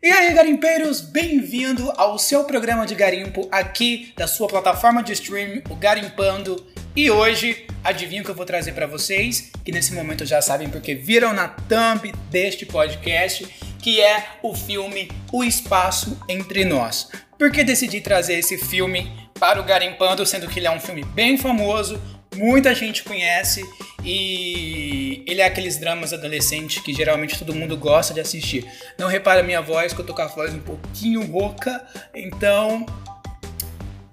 E aí, garimpeiros, bem-vindo ao seu programa de garimpo aqui da sua plataforma de streaming, o Garimpando. E hoje, adivinha o que eu vou trazer para vocês, que nesse momento já sabem porque viram na thumb deste podcast, que é o filme O Espaço Entre Nós. Por que decidi trazer esse filme para o Garimpando, sendo que ele é um filme bem famoso, muita gente conhece e ele é aqueles dramas adolescentes que geralmente todo mundo gosta de assistir. Não repara minha voz, que eu tô com a voz um pouquinho rouca, então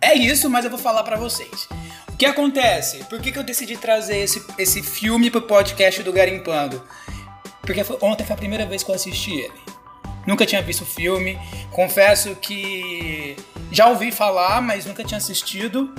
é isso, mas eu vou falar para vocês. O que acontece? Por que, que eu decidi trazer esse, esse filme pro podcast do Garimpando? Porque foi, ontem foi a primeira vez que eu assisti ele. Nunca tinha visto o filme. Confesso que já ouvi falar, mas nunca tinha assistido.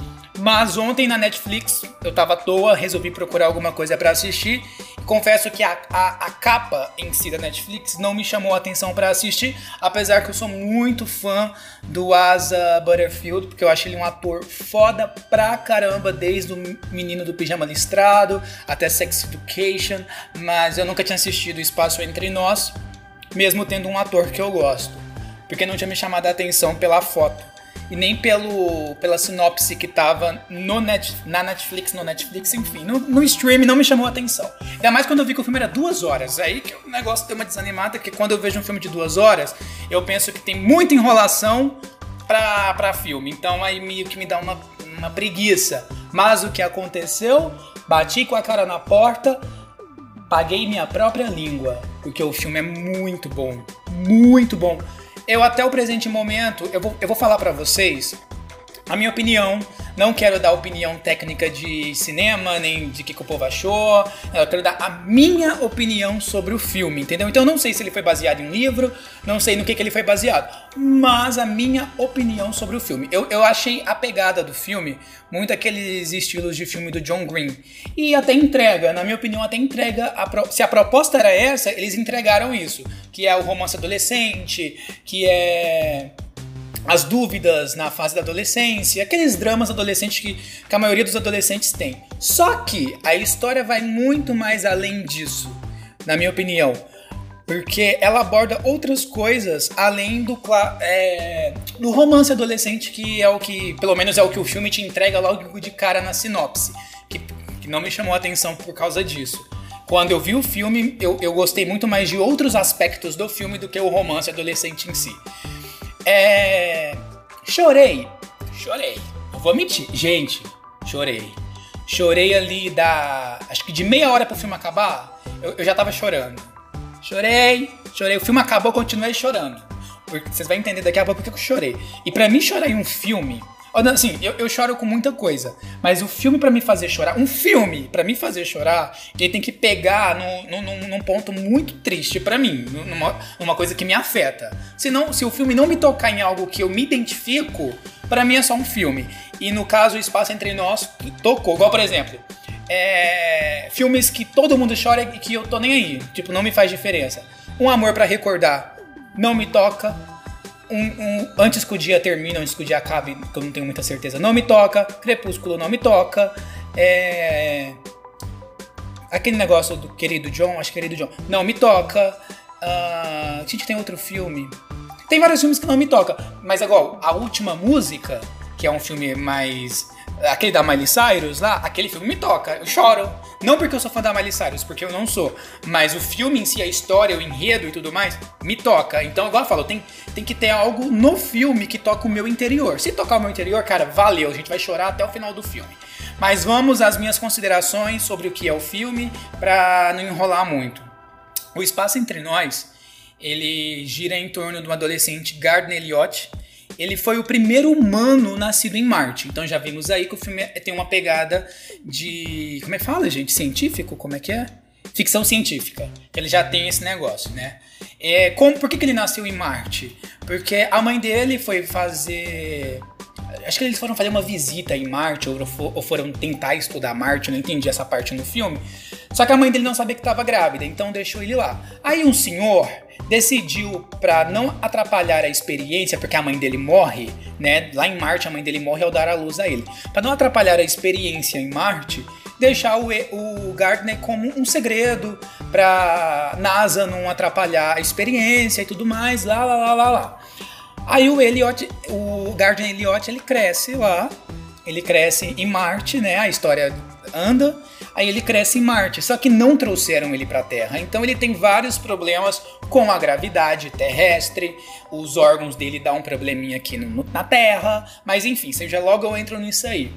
Mas ontem na Netflix, eu tava à toa, resolvi procurar alguma coisa para assistir. Confesso que a, a, a, capa em si da Netflix não me chamou a atenção para assistir, apesar que eu sou muito fã do Asa Butterfield, porque eu acho ele um ator foda pra caramba, desde o Menino do Pijama Listrado até Sex Education, mas eu nunca tinha assistido Espaço Entre Nós, mesmo tendo um ator que eu gosto, porque não tinha me chamado a atenção pela foto e nem pelo, pela sinopse que tava no net, na Netflix, no Netflix, enfim, no, no stream não me chamou a atenção. Ainda mais quando eu vi que o filme era duas horas. Aí que o negócio deu uma desanimada, que quando eu vejo um filme de duas horas, eu penso que tem muita enrolação pra, pra filme. Então aí meio que me dá uma, uma preguiça. Mas o que aconteceu? Bati com a cara na porta, paguei minha própria língua, porque o filme é muito bom, muito bom. Eu até o presente momento, eu vou, eu vou falar para vocês a minha opinião. Não quero dar opinião técnica de cinema, nem de que, que o povo achou. Eu quero dar a minha opinião sobre o filme, entendeu? Então eu não sei se ele foi baseado em um livro, não sei no que, que ele foi baseado, mas a minha opinião sobre o filme. Eu, eu achei a pegada do filme muito aqueles estilos de filme do John Green. E até entrega, na minha opinião, até entrega. A pro... Se a proposta era essa, eles entregaram isso. Que é o romance adolescente, que é as dúvidas na fase da adolescência, aqueles dramas adolescentes que, que, a maioria dos adolescentes tem. Só que a história vai muito mais além disso, na minha opinião, porque ela aborda outras coisas além do, é, do romance adolescente, que é o que, pelo menos é o que o filme te entrega logo de cara na sinopse, que, que não me chamou a atenção por causa disso. Quando eu vi o filme, eu, eu gostei muito mais de outros aspectos do filme do que o romance adolescente em si. É. Chorei. Chorei. Não vou mentir. Gente, chorei. Chorei ali da. Acho que de meia hora pro filme acabar, eu, eu já tava chorando. Chorei, chorei. O filme acabou, continuei chorando. Porque vocês vão entender daqui a pouco porque eu chorei. E para mim chorar em um filme Assim, eu, eu choro com muita coisa, mas o filme para me fazer chorar, um filme para me fazer chorar, ele tem que pegar no, no, num ponto muito triste para mim, numa, numa coisa que me afeta. Senão, se o filme não me tocar em algo que eu me identifico, para mim é só um filme. E no caso, o Espaço Entre Nós tocou. Igual, por exemplo, é, filmes que todo mundo chora e que eu tô nem aí. Tipo, não me faz diferença. Um Amor para Recordar não me toca um, um, antes que o dia termine, antes que o dia acabe, que eu não tenho muita certeza, não me toca. Crepúsculo não me toca. É... Aquele negócio do querido John, acho que querido John, não me toca. Uh... A gente tem outro filme. Tem vários filmes que não me toca, mas igual a última música, que é um filme mais aquele da Miley Cyrus lá, aquele filme me toca, eu choro. Não porque eu sou fã da Miley Cyrus, porque eu não sou. Mas o filme em si, a história, o enredo e tudo mais, me toca. Então, igual eu falo, tem, tem que ter algo no filme que toca o meu interior. Se tocar o meu interior, cara, valeu, a gente vai chorar até o final do filme. Mas vamos às minhas considerações sobre o que é o filme, pra não enrolar muito. O Espaço Entre Nós, ele gira em torno de um adolescente, Gardner Elliott, ele foi o primeiro humano nascido em Marte. Então já vimos aí que o filme tem uma pegada de. Como é que fala, gente? Científico? Como é que é? Ficção científica. Ele já tem esse negócio, né? É, como, por que, que ele nasceu em Marte? Porque a mãe dele foi fazer. Acho que eles foram fazer uma visita em Marte, ou foram tentar estudar Marte, não entendi essa parte no filme. Só que a mãe dele não sabia que estava grávida, então deixou ele lá. Aí um senhor decidiu para não atrapalhar a experiência, porque a mãe dele morre, né? Lá em Marte a mãe dele morre ao dar a luz a ele. Para não atrapalhar a experiência em Marte, deixar o, o Gardner como um segredo pra NASA não atrapalhar a experiência e tudo mais, lá, lá, lá, lá, lá. Aí o Elliot, o Gardner Elliot, ele cresce lá, ele cresce em Marte, né? A história anda, aí ele cresce em Marte, só que não trouxeram ele para a Terra. Então ele tem vários problemas com a gravidade terrestre, os órgãos dele dão um probleminha aqui no, na Terra, mas enfim, seja logo eu entro nisso aí.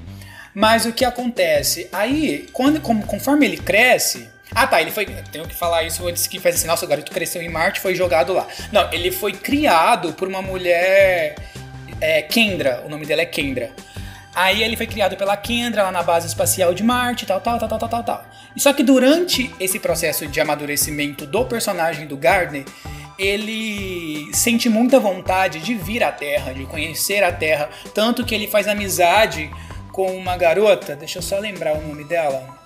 Mas o que acontece? Aí, quando, conforme ele cresce, ah, tá. Ele foi. Tenho que falar isso antes que faz assim. Nossa, o garoto cresceu em Marte foi jogado lá. Não, ele foi criado por uma mulher. É, Kendra. O nome dela é Kendra. Aí ele foi criado pela Kendra lá na base espacial de Marte, tal, tal, tal, tal, tal, tal. Só que durante esse processo de amadurecimento do personagem do Gardner, ele sente muita vontade de vir à Terra, de conhecer a Terra, tanto que ele faz amizade com uma garota. Deixa eu só lembrar o nome dela.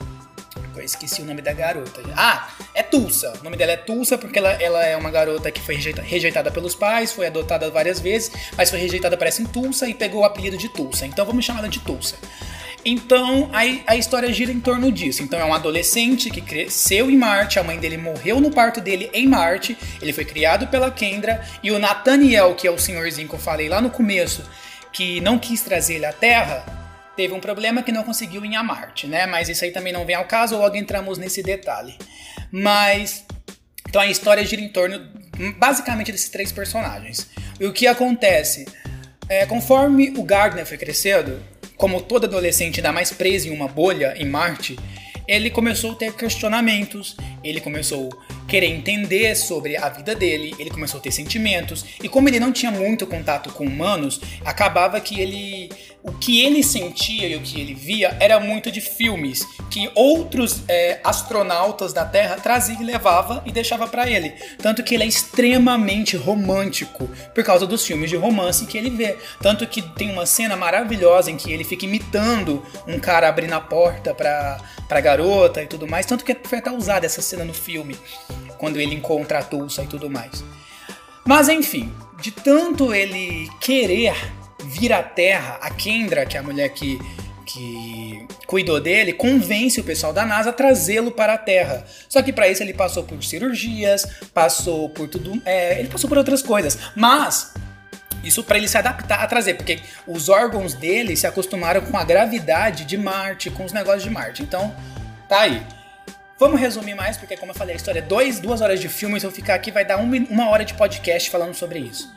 Eu esqueci o nome da garota. Ah, é Tulsa. O nome dela é Tulsa porque ela, ela é uma garota que foi rejeita, rejeitada pelos pais, foi adotada várias vezes, mas foi rejeitada, parece, em Tulsa e pegou o apelido de Tulsa. Então vamos chamar ela de Tulsa. Então a, a história gira em torno disso. Então é um adolescente que cresceu em Marte, a mãe dele morreu no parto dele em Marte, ele foi criado pela Kendra, e o Nathaniel, que é o senhorzinho que eu falei lá no começo, que não quis trazer ele à Terra, teve um problema que não conseguiu ir a Marte, né? Mas isso aí também não vem ao caso, logo entramos nesse detalhe. Mas então a história gira em torno basicamente desses três personagens. E o que acontece? É, conforme o Gardner foi crescendo, como todo adolescente ainda mais preso em uma bolha em Marte, ele começou a ter questionamentos, ele começou querer entender sobre a vida dele, ele começou a ter sentimentos, e como ele não tinha muito contato com humanos, acabava que ele o que ele sentia e o que ele via era muito de filmes que outros é, astronautas da Terra traziam e e deixava para ele. Tanto que ele é extremamente romântico por causa dos filmes de romance que ele vê. Tanto que tem uma cena maravilhosa em que ele fica imitando um cara abrindo a porta pra, pra garota e tudo mais. Tanto que foi até usada essa cena no filme, quando ele encontra a Tulsa e tudo mais. Mas enfim, de tanto ele querer vir à Terra, a Kendra, que é a mulher que, que cuidou dele, convence o pessoal da NASA a trazê-lo para a Terra. Só que para isso ele passou por cirurgias, passou por tudo, é, ele passou por outras coisas. Mas isso para ele se adaptar a trazer, porque os órgãos dele se acostumaram com a gravidade de Marte, com os negócios de Marte. Então, tá aí. Vamos resumir mais, porque como eu falei, a história é dois, duas horas de filme, se eu ficar aqui vai dar uma, uma hora de podcast falando sobre isso.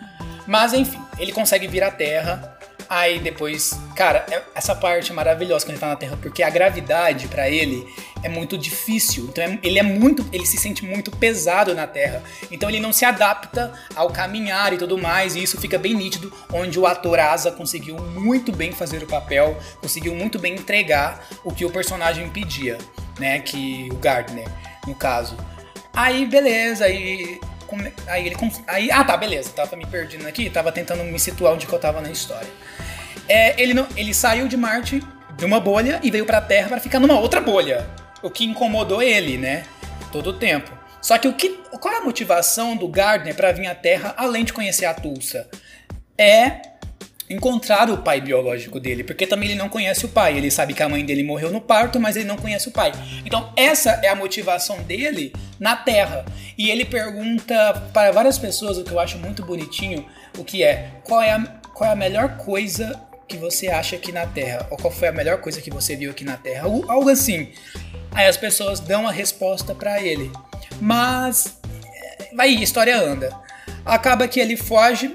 Mas enfim, ele consegue vir à Terra. Aí depois, cara, é, essa parte é maravilhosa quando ele tá na Terra, porque a gravidade para ele é muito difícil. Então é, ele é muito, ele se sente muito pesado na Terra. Então ele não se adapta ao caminhar e tudo mais, e isso fica bem nítido, onde o ator Asa conseguiu muito bem fazer o papel, conseguiu muito bem entregar o que o personagem pedia, né, que o Gardner, no caso. Aí beleza, aí Aí ele. Aí, ah, tá, beleza. Tava me perdendo aqui, tava tentando me situar onde que eu tava na história. É, ele, não, ele saiu de Marte de uma bolha e veio pra Terra para ficar numa outra bolha. O que incomodou ele, né? Todo o tempo. Só que o que. Qual é a motivação do Gardner para vir à Terra além de conhecer a Tulsa? É encontrar o pai biológico dele, porque também ele não conhece o pai. Ele sabe que a mãe dele morreu no parto, mas ele não conhece o pai. Então, essa é a motivação dele na Terra. E ele pergunta para várias pessoas, o que eu acho muito bonitinho, o que é: qual é a, qual é a melhor coisa que você acha aqui na Terra? Ou qual foi a melhor coisa que você viu aqui na Terra? Algo, algo assim. Aí as pessoas dão a resposta para ele. Mas vai, a história anda. Acaba que ele foge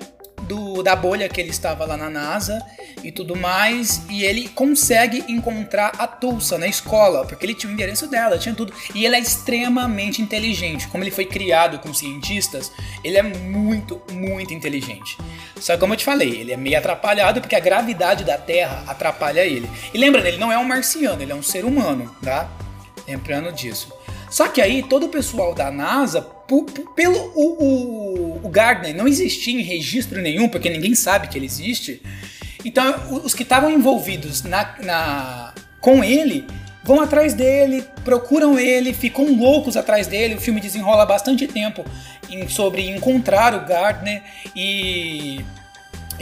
do, da bolha que ele estava lá na NASA e tudo mais, e ele consegue encontrar a Tulsa na escola, porque ele tinha o endereço dela, tinha tudo. E ele é extremamente inteligente. Como ele foi criado com cientistas, ele é muito, muito inteligente. Só que como eu te falei, ele é meio atrapalhado porque a gravidade da Terra atrapalha ele. E lembrando, ele não é um marciano, ele é um ser humano, tá? Lembrando disso. Só que aí todo o pessoal da NASA, pelo o, o, o Gardner não existia em registro nenhum, porque ninguém sabe que ele existe. Então os que estavam envolvidos na, na, com ele vão atrás dele, procuram ele, ficam loucos atrás dele. O filme desenrola bastante tempo em, sobre encontrar o Gardner e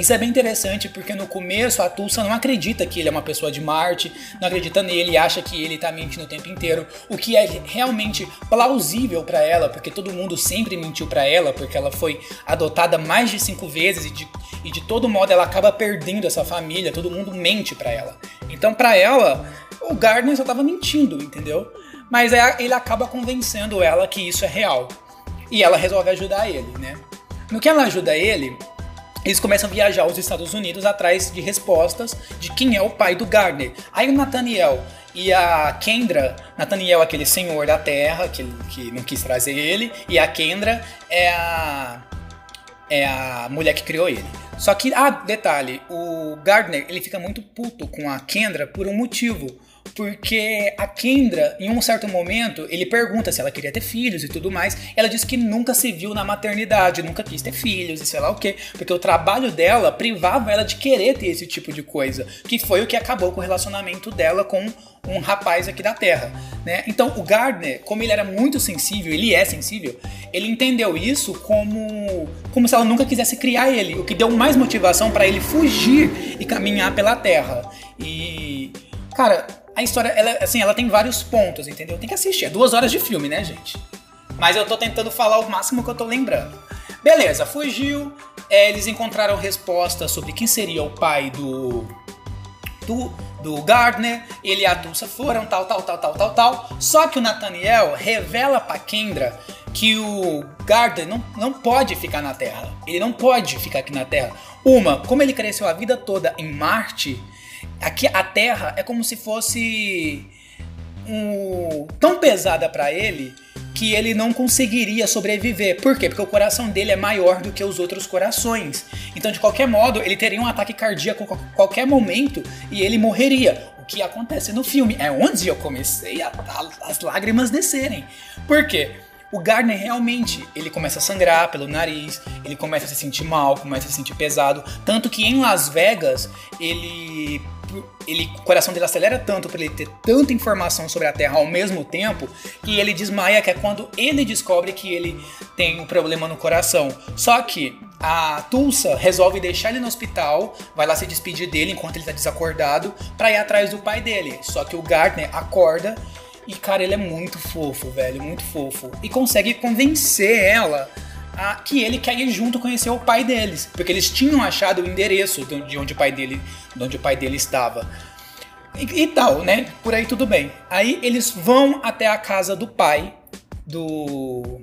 Isso é bem interessante porque no começo a Tulsa não acredita que ele é uma pessoa de Marte, não acredita nele, acha que ele tá mentindo o tempo inteiro, o que é realmente plausível para ela, porque todo mundo sempre mentiu para ela, porque ela foi adotada mais de cinco vezes e de, e de todo modo ela acaba perdendo essa família, todo mundo mente para ela. Então para ela, o Gardner só tava mentindo, entendeu? Mas ele acaba convencendo ela que isso é real. E ela resolve ajudar ele, né? No que ela ajuda ele, eles começam a viajar aos Estados Unidos atrás de respostas de quem é o pai do Gardner. Aí o Nathaniel e a Kendra, Nathaniel é aquele senhor da terra que, que não quis trazer ele, e a Kendra é a é a mulher que criou ele. Só que, ah, detalhe, o Gardner ele fica muito puto com a Kendra por um motivo porque a Kendra, em um certo momento, ele pergunta se ela queria ter filhos e tudo mais. Ela diz que nunca se viu na maternidade, nunca quis ter filhos e sei lá o quê, porque o trabalho dela privava ela de querer ter esse tipo de coisa, que foi o que acabou com o relacionamento dela com um rapaz aqui da Terra, né? Então o Gardner, como ele era muito sensível, ele é sensível, ele entendeu isso como como se ela nunca quisesse criar ele, o que deu mais motivação para ele fugir e caminhar pela Terra. E cara, a história, ela, assim, ela tem vários pontos, entendeu? Tem que assistir. É duas horas de filme, né, gente? Mas eu tô tentando falar o máximo que eu tô lembrando. Beleza, fugiu. É, eles encontraram resposta sobre quem seria o pai do. do, do Gardner. Ele e a Tulsa foram, tal, tal, tal, tal, tal, tal. Só que o Nathaniel revela pra Kendra que o Gardner não, não pode ficar na Terra. Ele não pode ficar aqui na Terra. Uma, como ele cresceu a vida toda em Marte, Aqui a Terra é como se fosse um, tão pesada para ele que ele não conseguiria sobreviver. Por quê? Porque o coração dele é maior do que os outros corações. Então, de qualquer modo, ele teria um ataque cardíaco a qualquer momento e ele morreria. O que acontece no filme é onde eu comecei a, a as lágrimas descerem. Por quê? O Gardner realmente, ele começa a sangrar pelo nariz, ele começa a se sentir mal, começa a se sentir pesado, tanto que em Las Vegas ele ele, o coração dele acelera tanto para ele ter tanta informação sobre a Terra ao mesmo tempo que ele desmaia, que é quando ele descobre que ele tem um problema no coração. Só que a Tulsa resolve deixar ele no hospital, vai lá se despedir dele enquanto ele tá desacordado, para ir atrás do pai dele. Só que o Gardner acorda e, cara, ele é muito fofo, velho, muito fofo. E consegue convencer ela a, que ele quer ir junto conhecer o pai deles. Porque eles tinham achado o endereço de onde o pai dele, de onde o pai dele estava. E, e tal, né? Por aí tudo bem. Aí eles vão até a casa do pai do.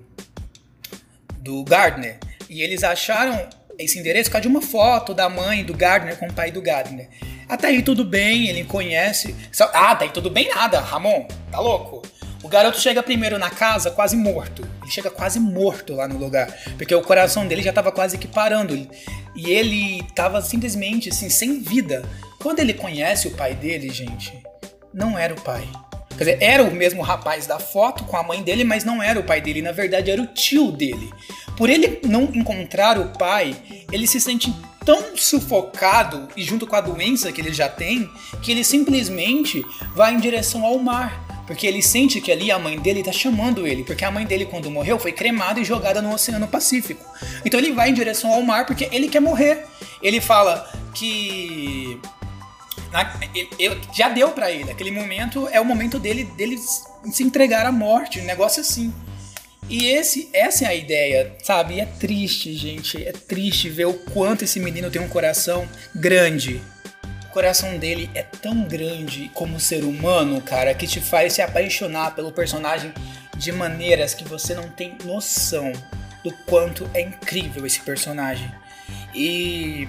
do Gardner. E eles acharam esse endereço por causa de uma foto da mãe do Gardner com o pai do Gardner. Até aí tudo bem, ele conhece. Ah, tá aí tudo bem nada, Ramon, tá louco? O garoto chega primeiro na casa quase morto. Ele chega quase morto lá no lugar, porque o coração dele já tava quase que parando. E ele tava simplesmente assim, sem vida. Quando ele conhece o pai dele, gente, não era o pai. Quer dizer, era o mesmo rapaz da foto com a mãe dele, mas não era o pai dele. Na verdade, era o tio dele. Por ele não encontrar o pai, ele se sente tão sufocado e junto com a doença que ele já tem, que ele simplesmente vai em direção ao mar. Porque ele sente que ali a mãe dele está chamando ele, porque a mãe dele, quando morreu, foi cremada e jogada no Oceano Pacífico. Então ele vai em direção ao mar porque ele quer morrer. Ele fala que já deu para ele. Aquele momento é o momento dele, dele se entregar à morte, um negócio assim. E esse, essa é a ideia, sabe? E é triste, gente. É triste ver o quanto esse menino tem um coração grande. O coração dele é tão grande como ser humano, cara, que te faz se apaixonar pelo personagem de maneiras que você não tem noção do quanto é incrível esse personagem. E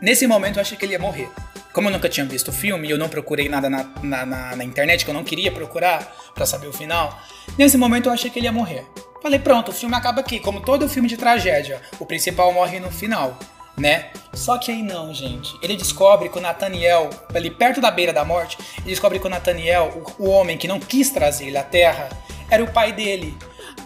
nesse momento eu achei que ele ia morrer. Como eu nunca tinha visto o filme e eu não procurei nada na, na, na, na internet, que eu não queria procurar para saber o final, nesse momento eu achei que ele ia morrer. Falei, pronto, o filme acaba aqui. Como todo filme de tragédia, o principal morre no final, né? Só que aí não, gente. Ele descobre que o Nathaniel, ali perto da beira da morte, ele descobre que o Nathaniel, o, o homem que não quis trazer ele à Terra, era o pai dele.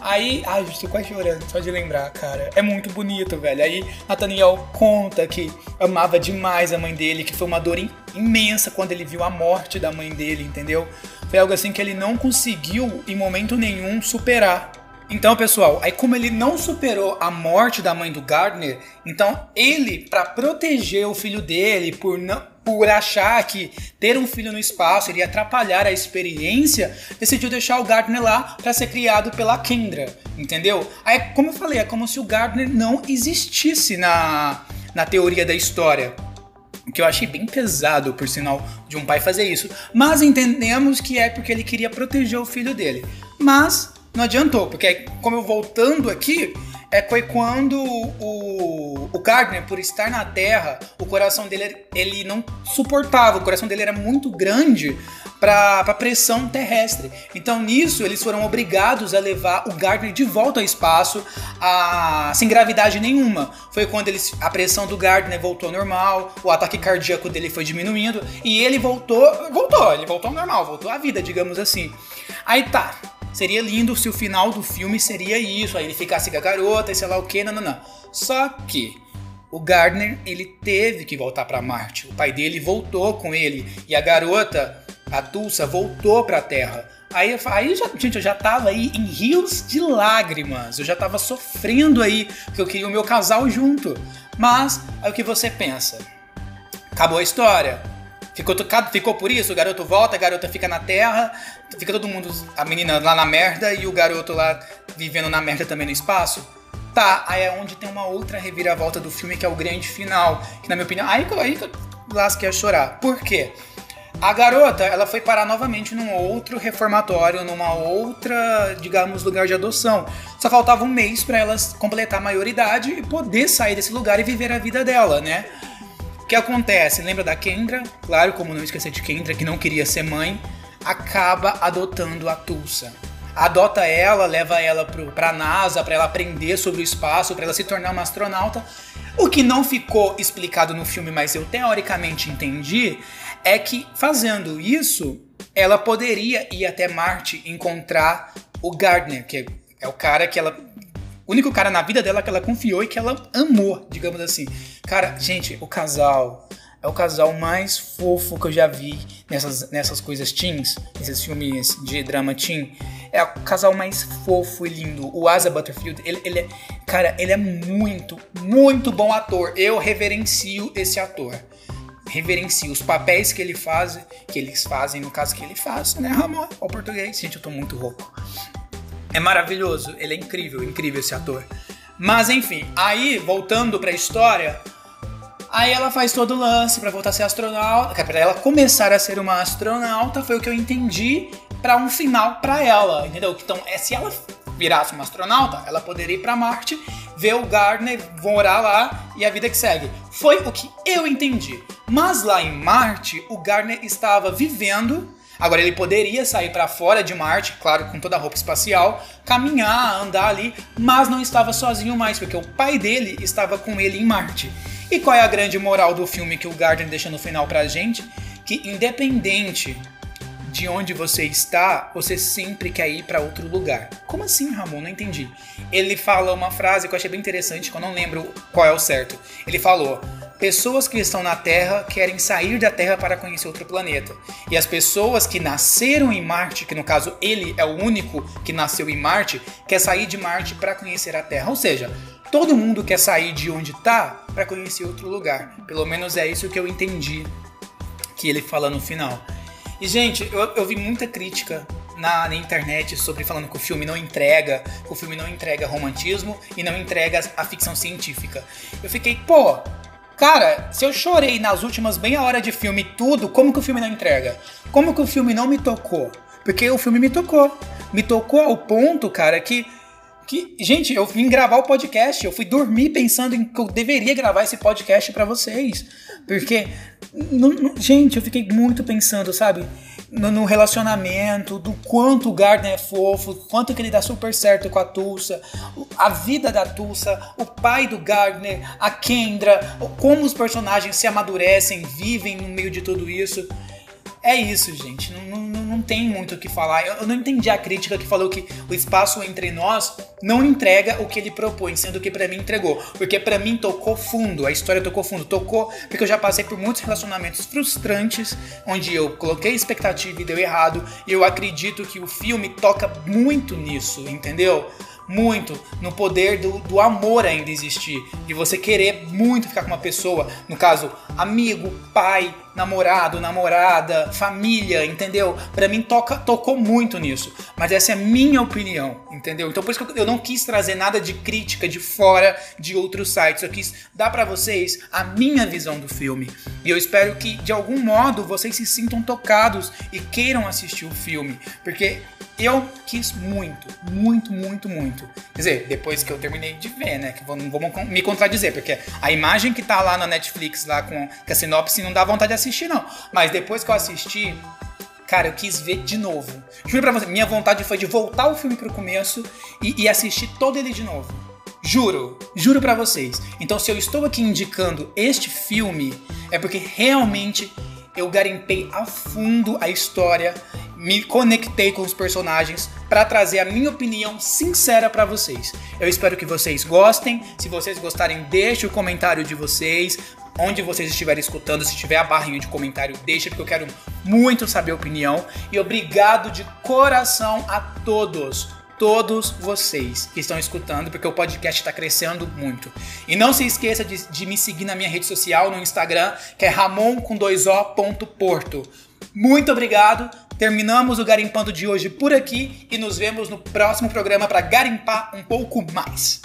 Aí, ai, estou quase chorando só de lembrar, cara. É muito bonito, velho. Aí Nathaniel conta que amava demais a mãe dele, que foi uma dor imensa quando ele viu a morte da mãe dele, entendeu? Foi algo assim que ele não conseguiu em momento nenhum superar. Então, pessoal, aí como ele não superou a morte da mãe do Gardner, então ele, para proteger o filho dele, por não, por achar que ter um filho no espaço iria atrapalhar a experiência, decidiu deixar o Gardner lá para ser criado pela Kendra, entendeu? Aí, como eu falei, é como se o Gardner não existisse na, na teoria da história. O que eu achei bem pesado, por sinal, de um pai fazer isso. Mas entendemos que é porque ele queria proteger o filho dele. Mas não adiantou, porque como eu voltando aqui, é foi quando o, o Gardner, por estar na Terra, o coração dele ele não suportava, o coração dele era muito grande para a pressão terrestre. Então nisso eles foram obrigados a levar o Gardner de volta ao espaço a, sem gravidade nenhuma. Foi quando eles, a pressão do Gardner voltou ao normal, o ataque cardíaco dele foi diminuindo e ele voltou, voltou, ele voltou ao normal, voltou à vida, digamos assim. Aí tá, Seria lindo se o final do filme seria isso, aí ele ficasse com a garota e sei lá o que, não, não, não. Só que o Gardner, ele teve que voltar para Marte. O pai dele voltou com ele e a garota, a Tulsa, voltou para a Terra. Aí, aí já, gente, eu já tava aí em rios de lágrimas. Eu já tava sofrendo aí, porque eu queria o meu casal junto. Mas, aí o que você pensa? Acabou a história Ficou, ficou por isso, o garoto volta, a garota fica na terra, fica todo mundo, a menina lá na merda e o garoto lá vivendo na merda também no espaço. Tá, aí é onde tem uma outra reviravolta do filme que é o grande final, que na minha opinião, aí, aí que eu lasquei a chorar. Por quê? A garota, ela foi parar novamente num outro reformatório, numa outra, digamos, lugar de adoção. Só faltava um mês para ela completar a maioridade e poder sair desse lugar e viver a vida dela, né? Que acontece? Lembra da Kendra? Claro, como não esquecer de Kendra, que não queria ser mãe, acaba adotando a Tulsa. Adota ela, leva ela pro, pra NASA para ela aprender sobre o espaço, para ela se tornar uma astronauta. O que não ficou explicado no filme, mas eu teoricamente entendi, é que fazendo isso, ela poderia ir até Marte encontrar o Gardner, que é o cara que ela o único cara na vida dela que ela confiou e que ela amou, digamos assim. Cara, gente, o casal é o casal mais fofo que eu já vi nessas, nessas coisas teens, nesses filmes de drama teen. É o casal mais fofo e lindo. O Asa Butterfield, ele, ele é. Cara, ele é muito, muito bom ator. Eu reverencio esse ator. Reverencio os papéis que ele faz, que eles fazem, no caso que ele faz, né, Ramon? O português. Gente, eu tô muito rouco. É maravilhoso, ele é incrível, incrível esse ator. Mas enfim, aí voltando para a história, aí ela faz todo o lance para voltar a ser astronauta, para ela começar a ser uma astronauta, foi o que eu entendi para um final para ela, entendeu? Então, é se ela virasse uma astronauta, ela poderia ir para Marte, ver o Gardner, morar lá e a vida que segue. Foi o que eu entendi. Mas lá em Marte, o Gardner estava vivendo Agora ele poderia sair para fora de Marte, claro, com toda a roupa espacial, caminhar, andar ali, mas não estava sozinho mais, porque o pai dele estava com ele em Marte. E qual é a grande moral do filme que o Gardner deixa no final pra gente? Que independente de onde você está, você sempre quer ir para outro lugar. Como assim, Ramon? Não entendi. Ele fala uma frase que eu achei bem interessante, que eu não lembro qual é o certo. Ele falou: Pessoas que estão na Terra querem sair da Terra para conhecer outro planeta. E as pessoas que nasceram em Marte, que no caso ele é o único que nasceu em Marte, quer sair de Marte para conhecer a Terra. Ou seja, todo mundo quer sair de onde está para conhecer outro lugar. Pelo menos é isso que eu entendi que ele fala no final. E, gente, eu, eu vi muita crítica na, na, internet sobre falando que o filme não entrega, que o filme não entrega romantismo e não entrega a ficção científica. Eu fiquei, pô, cara, se eu chorei nas últimas meia hora de filme tudo, como que o filme não entrega? Como que o filme não me tocou? Porque o filme me tocou. Me tocou ao ponto, cara, que que, gente, eu vim gravar o podcast, eu fui dormir pensando em que eu deveria gravar esse podcast para vocês. Porque, não, não, gente, eu fiquei muito pensando, sabe? No, no, relacionamento, do quanto o Gardner é fofo, quanto que ele dá super certo com a Tulsa, a vida da Tulsa, o pai do Gardner, a Kendra, como os personagens se amadurecem, vivem no meio de tudo isso. É isso, gente. Não, não, tem muito o que falar. Eu, eu não entendi a crítica que falou que o espaço entre nós não entrega o que ele propõe, sendo que para mim entregou. Porque para mim tocou fundo, a história tocou fundo. Tocou porque eu já passei por muitos relacionamentos frustrantes, onde eu coloquei expectativa e deu errado. E eu acredito que o filme toca muito nisso, entendeu? muito no poder do, do amor ainda existir. De você querer muito ficar com uma pessoa, no caso, amigo, pai, namorado, namorada, família, entendeu? Para mim toca, tocou muito nisso. Mas essa é a minha opinião, entendeu? Então por isso que eu não quis trazer nada de crítica de fora de outros sites. Eu quis dar para vocês a minha visão do filme. E eu espero que de algum modo vocês se sintam tocados e queiram assistir o filme, porque eu quis muito, muito, muito, muito. Quer dizer, depois que eu terminei de ver, né? Que não vou me contradizer, porque a imagem que tá lá na Netflix, lá com, com a sinopse, não dá vontade de não. Mas depois que eu assisti, cara, eu quis ver de novo. Juro pra você, minha vontade foi de voltar o filme pro começo e, e assistir todo ele de novo. Juro, juro para vocês. Então, se eu estou aqui indicando este filme, é porque realmente eu garimpei a fundo a história, me conectei com os personagens para trazer a minha opinião sincera para vocês. Eu espero que vocês gostem. Se vocês gostarem, deixe o comentário de vocês. Onde vocês estiverem escutando, se tiver a barrinha de comentário, deixa, porque eu quero muito saber a opinião. E obrigado de coração a todos todos vocês que estão escutando, porque o podcast está crescendo muito. E não se esqueça de, de, me seguir na minha rede social, no Instagram, que é ramon com dois o, ponto, porto. Muito obrigado. Terminamos o Garimpando de hoje por aqui e nos vemos no próximo programa para garimpar um pouco mais.